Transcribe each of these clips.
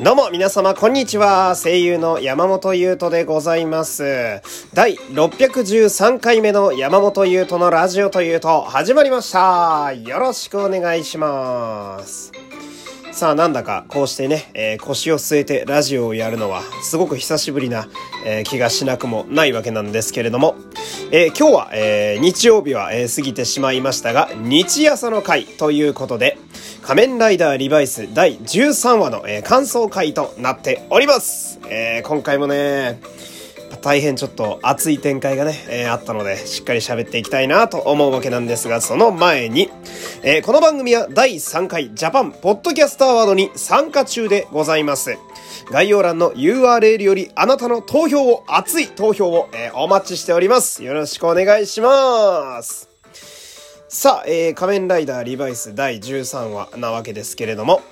どうも皆様こんにちは。声優の山本優斗でございます。第613回目の山本優斗のラジオというと始まりました。よろしくお願いします。さあなんだかこうしてね、えー、腰を据えてラジオをやるのはすごく久しぶりな、えー、気がしなくもないわけなんですけれども、えー、今日は、え日曜日は、え過ぎてしまいましたが日朝の回ということで仮面ライダーリバイス第13話の、え感想回となっております、え今回もね大変ちょっと熱い展開がね、えー、あったので、しっかり喋っていきたいなと思うわけなんですが、その前に、えー、この番組は第3回ジャパンポッドキャストアワードに参加中でございます。概要欄の URL よりあなたの投票を、熱い投票を、えー、お待ちしております。よろしくお願いします。さあ、えー、仮面ライダーリバイス第13話なわけですけれども、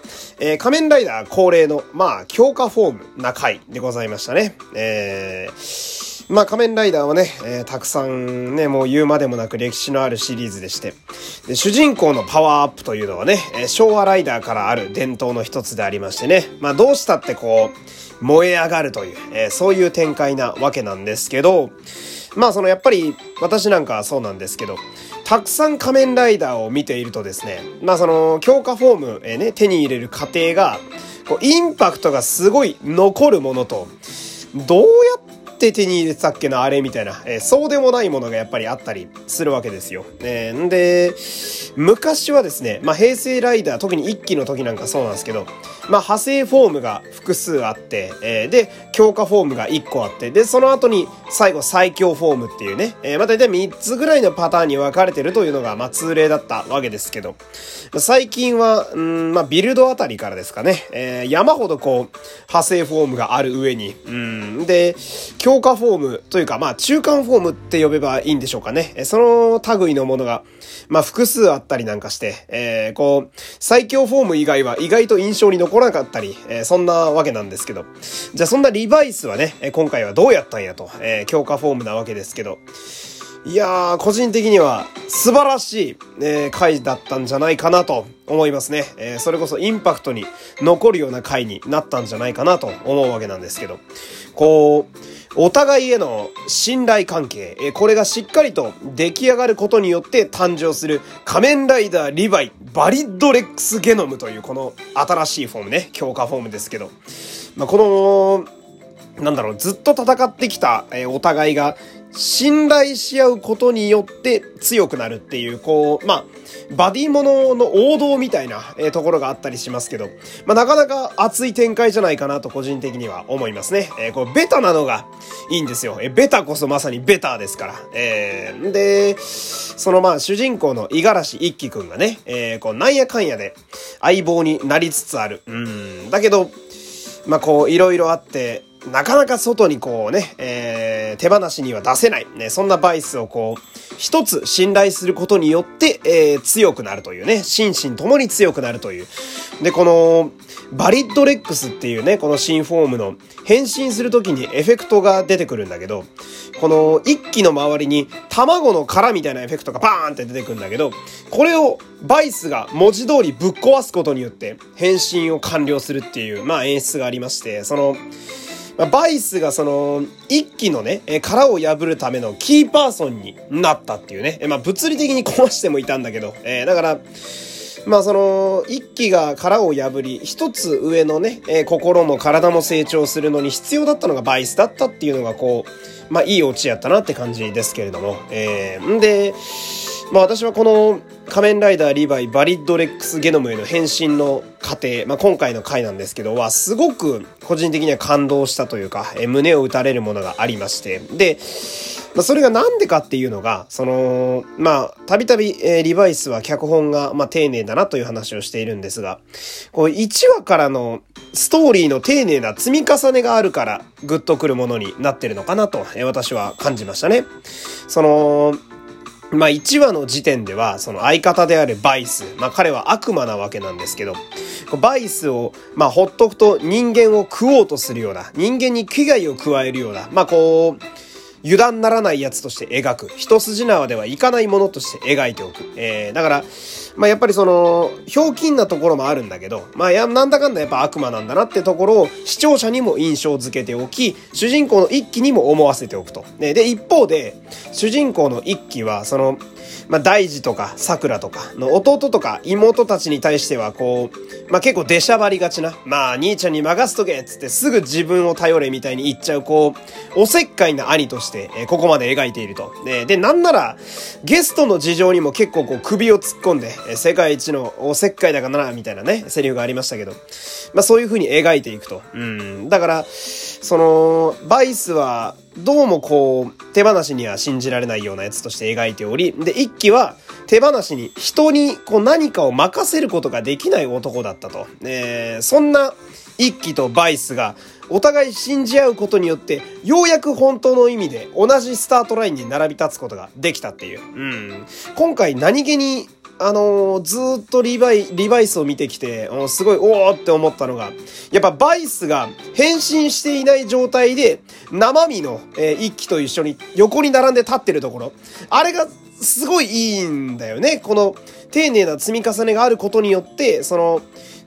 えー、仮面ライダー恒例の、まあ、強化フォームな回でございましたね。えー、まあ、仮面ライダーはね、えー、たくさんね、もう言うまでもなく歴史のあるシリーズでして、で主人公のパワーアップというのはね、えー、昭和ライダーからある伝統の一つでありましてね、まあ、どうしたってこう、燃え上がるという、えー、そういう展開なわけなんですけど、まあそのやっぱり私なんかはそうなんですけど、たくさん仮面ライダーを見ているとですね、まあその強化フォーム、えね、手に入れる過程が、こうインパクトがすごい残るものと、どうやって手に入れてたっけな、あれみたいな、えー、そうでもないものがやっぱりあったりするわけですよ。えー、んで、昔はですね、まあ平成ライダー、特に1期の時なんかそうなんですけど、まあ、派生フォームが複数あって、えー、で、強化フォームが1個あって、で、その後に最後最強フォームっていうね、えー、まあ、大体3つぐらいのパターンに分かれてるというのが、まあ、通例だったわけですけど、最近は、うん、まあ、ビルドあたりからですかね、えー、山ほどこう、派生フォームがある上に、うん、で、強強化フォームというか、まあ、中間フォームって呼べばいいんでしょうかね。その類のものが、まあ、複数あったりなんかして、えー、こう、最強フォーム以外は意外と印象に残残らなかったり、えー、そんなわけなんですけど。じゃあそんなリバイスはね、今回はどうやったんやと、えー、強化フォームなわけですけど。いやー、個人的には素晴らしい、えー、回だったんじゃないかなと思いますね。えー、それこそインパクトに残るような回になったんじゃないかなと思うわけなんですけど。こう、お互いへの信頼関係、えこれがしっかりと出来上がることによって誕生する仮面ライダーリヴァイバリッドレックスゲノムというこの新しいフォームね、強化フォームですけど、まあ、この、なんだろう、ずっと戦ってきた、えお互いが信頼し合うことによって強くなるっていう、こう、まあ、バディものの王道みたいな、えー、ところがあったりしますけど、まあ、なかなか熱い展開じゃないかなと個人的には思いますね。えー、こう、ベタなのがいいんですよ。えー、ベタこそまさにベターですから。えー、で、そのまあ、主人公の五十嵐一輝くんがね、えー、こう、なんやかんやで相棒になりつつある。うん。だけど、まあ、こう、いろいろあって、なかなか外にこうね、えー、手放しには出せない。ね、そんなバイスをこう、一つ信頼することによって、えー、強くなるというね、心身ともに強くなるという。で、この、バリッドレックスっていうね、この新フォームの変身するときにエフェクトが出てくるんだけど、この一気の周りに卵の殻みたいなエフェクトがバーンって出てくるんだけど、これをバイスが文字通りぶっ壊すことによって変身を完了するっていう、まあ演出がありまして、その、バイスがその、一機のね、殻を破るためのキーパーソンになったっていうね。まあ、物理的に壊してもいたんだけど、えー、だから、まあその、一機が殻を破り、一つ上のね、えー、心も体も成長するのに必要だったのがバイスだったっていうのがこう、まあいいオチやったなって感じですけれども。えー、んで、まあ私はこの仮面ライダーリヴァイバリッドレックスゲノムへの変身の過程、まあ今回の回なんですけどは、すごく個人的には感動したというか、え胸を打たれるものがありまして、で、まあ、それがなんでかっていうのが、その、まあ、たびたび、えー、リバイスは脚本が、まあ、丁寧だなという話をしているんですが、こう、1話からのストーリーの丁寧な積み重ねがあるから、グッとくるものになってるのかなと、私は感じましたね。その、まあ1話の時点では、その相方であるバイス、まあ彼は悪魔なわけなんですけど、バイスを、まあほっとくと人間を食おうとするような、人間に危害を加えるような、まあこう、油断ならないやつとして描く。一筋縄ではいかないものとして描いておく。えー、だから、まあ、やっぱりその、ひょうきんなところもあるんだけど、まあ、や、なんだかんだやっぱ悪魔なんだなってところを視聴者にも印象づけておき、主人公の一気にも思わせておくと。ね、で一方で、主人公の一気は、その、まあ、大事とか、桜とかの弟とか妹たちに対しては、こう、まあ、結構出しゃばりがちな、まあ、兄ちゃんに任すとけっつってすぐ自分を頼れみたいに言っちゃう、こう、おせっかいな兄として、え、ここまで描いていると。で、で、なんなら、ゲストの事情にも結構こう、首を突っ込んで、え、世界一のおせっかいだからな、みたいなね、セリフがありましたけど、まあ、そういう風に描いていくと。うん。だから、その、バイスは、どうもこう、手放しには信じられないようなやつとして描いており、で、一期は手放しに人にこう何かを任せることができない男だったと。えー、そんな一期とバイスがお互い信じ合うことによって、ようやく本当の意味で同じスタートラインに並び立つことができたっていう。うん。今回何気にあのー、ずっとリバイ、リバイスを見てきて、すごい、おーって思ったのが、やっぱバイスが変身していない状態で、生身の、えー、一機と一緒に横に並んで立ってるところ、あれがすごいいいんだよね。この、丁寧な積み重ねがあることによって、その、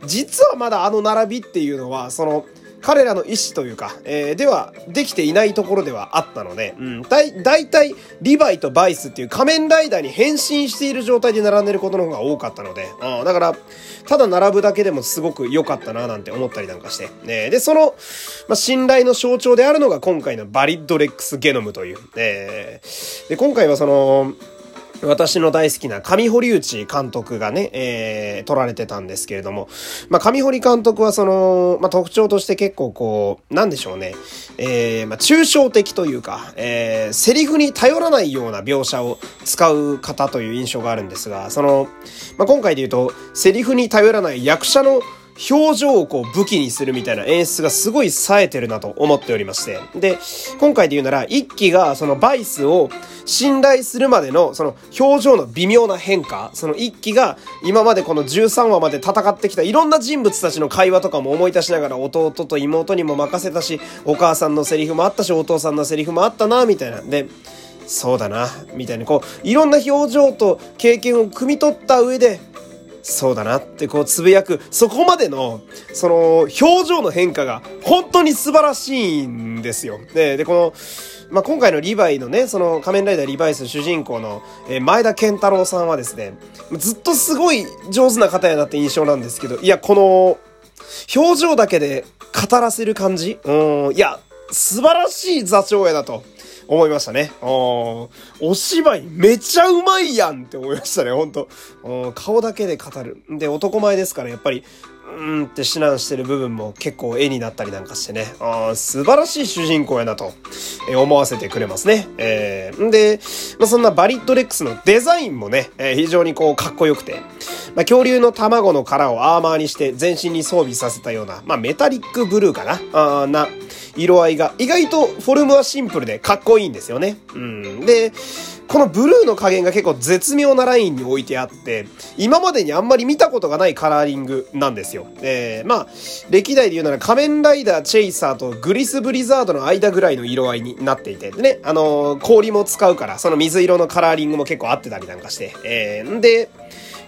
実はまだあの並びっていうのは、その、彼らの意思というか、えー、では、できていないところではあったので、うん、だい、だいたい、リヴァイとバイスっていう仮面ライダーに変身している状態で並んでることの方が多かったので、うん、だから、ただ並ぶだけでもすごく良かったななんて思ったりなんかして、ね、で、その、まあ、信頼の象徴であるのが今回のバリッドレックスゲノムという、え。ー、で、今回はその、私の大好きな上堀内監督がね、えー、撮られてたんですけれども、まあ、上堀監督はその、まあ、特徴として結構こう、なんでしょうね、えー、まあ、抽象的というか、えー、セリフに頼らないような描写を使う方という印象があるんですが、その、まあ、今回で言うと、セリフに頼らない役者の表情をこう武器にするみたいな演出がすごい冴えてるなと思っておりまして。で、今回で言うなら、一期がそのバイスを信頼するまでのその表情の微妙な変化、その一期が今までこの13話まで戦ってきたいろんな人物たちの会話とかも思い出しながら弟と妹にも任せたし、お母さんのセリフもあったし、お父さんのセリフもあったな、みたいな。で、そうだな、みたいにこう、いろんな表情と経験を汲み取った上で、そうだなってこうつぶやく、そこまでの、その、表情の変化が本当に素晴らしいんですよ。で、で、この、まあ、今回のリヴァイのね、その仮面ライダーリヴァイス主人公の、え、前田健太郎さんはですね、ずっとすごい上手な方やなって印象なんですけど、いや、この、表情だけで語らせる感じ？うん、いや、素晴らしい座長やなと。思いましたね。お芝居めちゃうまいやんって思いましたね、ほんと。顔だけで語る。で、男前ですからやっぱり、うんって指南してる部分も結構絵になったりなんかしてね、あ素晴らしい主人公やなと、え思わせてくれますね。えー、で、まあ、そんなバリッドレックスのデザインもね、えー、非常にこうかっこよくて、まあ、恐竜の卵の殻をアーマーにして全身に装備させたような、まあ、メタリックブルーかな？あな色合いが、意外とフォルムはシンプルでかっこいいんですよね。うん。で、このブルーの加減が結構絶妙なラインに置いてあって、今までにあんまり見たことがないカラーリングなんですよ。えー、まあ、歴代で言うなら仮面ライダーチェイサーとグリスブリザードの間ぐらいの色合いになっていて、でね、あのー、氷も使うから、その水色のカラーリングも結構合ってたりなんかして、えー、んで、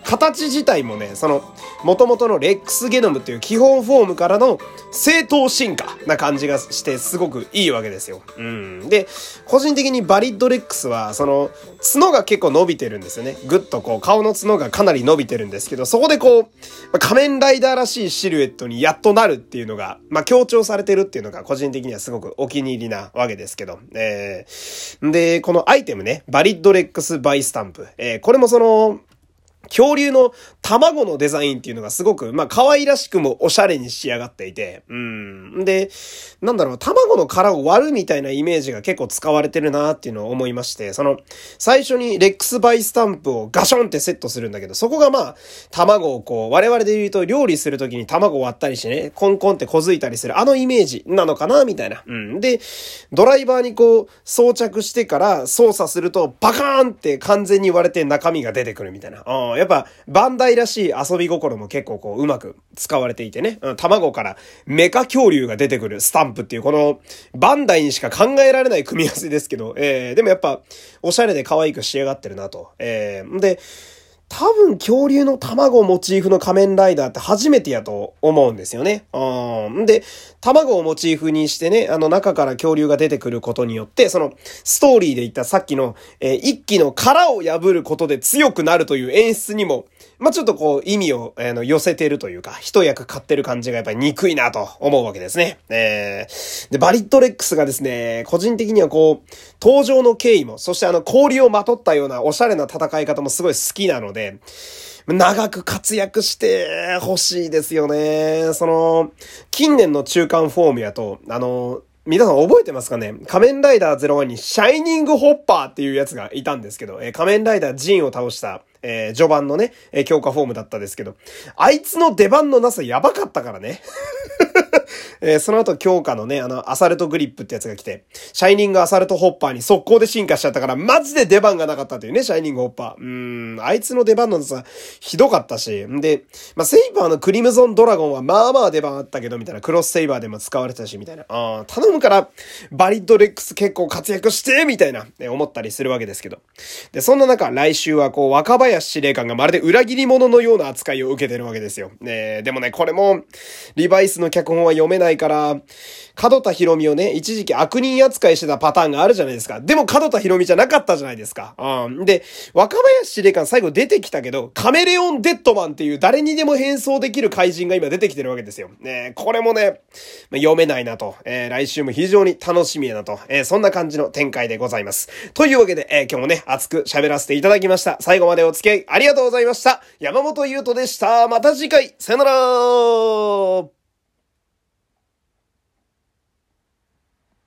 形自体もね、その、元々のレックスゲノムっていう基本フォームからの正当進化な感じがしてすごくいいわけですよ。うん。で、個人的にバリッドレックスは、その、角が結構伸びてるんですよね。ぐっとこう、顔の角がかなり伸びてるんですけど、そこでこう、仮面ライダーらしいシルエットにやっとなるっていうのが、まあ、強調されてるっていうのが個人的にはすごくお気に入りなわけですけど。えー、で、このアイテムね、バリッドレックスバイスタンプ。えー、これもその、恐竜の卵のデザインっていうのがすごく、まあ、可愛らしくもおしゃれに仕上がっていて、うん。で、なんだろう、卵の殻を割るみたいなイメージが結構使われてるなっていうのを思いまして、その、最初にレックスバイスタンプをガションってセットするんだけど、そこがまあ、卵をこう、我々で言うと料理するときに卵を割ったりしてね、コンコンってこづいたりする、あのイメージなのかなみたいな。うん。で、ドライバーにこう、装着してから操作すると、バカーンって完全に割れて中身が出てくるみたいな。うんやっぱ、バンダイらしい遊び心も結構こう、うまく使われていてね、うん、卵からメカ恐竜が出てくるスタンプっていう、この、バンダイにしか考えられない組み合わせですけど、えー、でもやっぱ、おしゃれで可愛く仕上がってるなと。えー、で、多分恐竜の卵をモチーフの仮面ライダーって初めてやと思うんですよね。うん。で、卵をモチーフにしてね、あの中から恐竜が出てくることによって、そのストーリーで言ったさっきの、えー、一気の殻を破ることで強くなるという演出にも、まあ、ちょっとこう意味を、あの、寄せてるというか、一役買ってる感じがやっぱり憎いなと思うわけですね。えー、で、バリットレックスがですね、個人的にはこう、登場の経緯も、そしてあの氷をまとったようなおしゃれな戦い方もすごい好きなので、長く活躍してほしいですよね。その、近年の中間フォームやと、あの、皆さん覚えてますかね？仮面ライダー01にシャイニングホッパーっていうやつがいたんですけど、えー、仮面ライダージンを倒した、えー、序盤のね、え、強化フォームだったですけど、あいつの出番のなさやばかったからね。えー、その後強化のね、あの、アサルトグリップってやつが来て、シャイニングアサルトホッパーに速攻で進化しちゃったから、マジで出番がなかったというね、シャイニングホッパー。うーん、あいつの出番のさ、ひどかったし、んで、まあ、セイバーのクリムゾンドラゴンはまあまあ出番あったけど、みたいな、クロスセイバーでも使われてたし、みたいな。あ頼むから、バリッドレックス結構活躍して、みたいな、ね、思ったりするわけですけど。で、そんな中、来週はこう、若林司令官がまるで裏切り者のような扱いを受けてるわけですよ。ねでもね、これも、リバイスの脚本は読めないから、角田博美をね、一時期悪人扱いしてたパターンがあるじゃないですか。でも角田博美じゃなかったじゃないですか。うん。で、若林司令官最後出てきたけど、カメレオンデッドマンっていう誰にでも変装できる怪人が今出てきてるわけですよ。ねこれもねま、読めないなと。えー、来週も非常に楽しみやなと。えー、そんな感じの展開でございます。というわけで、えー、今日もね、熱く喋らせていただきました。最後までお付き合いありがとうございました。山本優斗でした。また次回、さよなら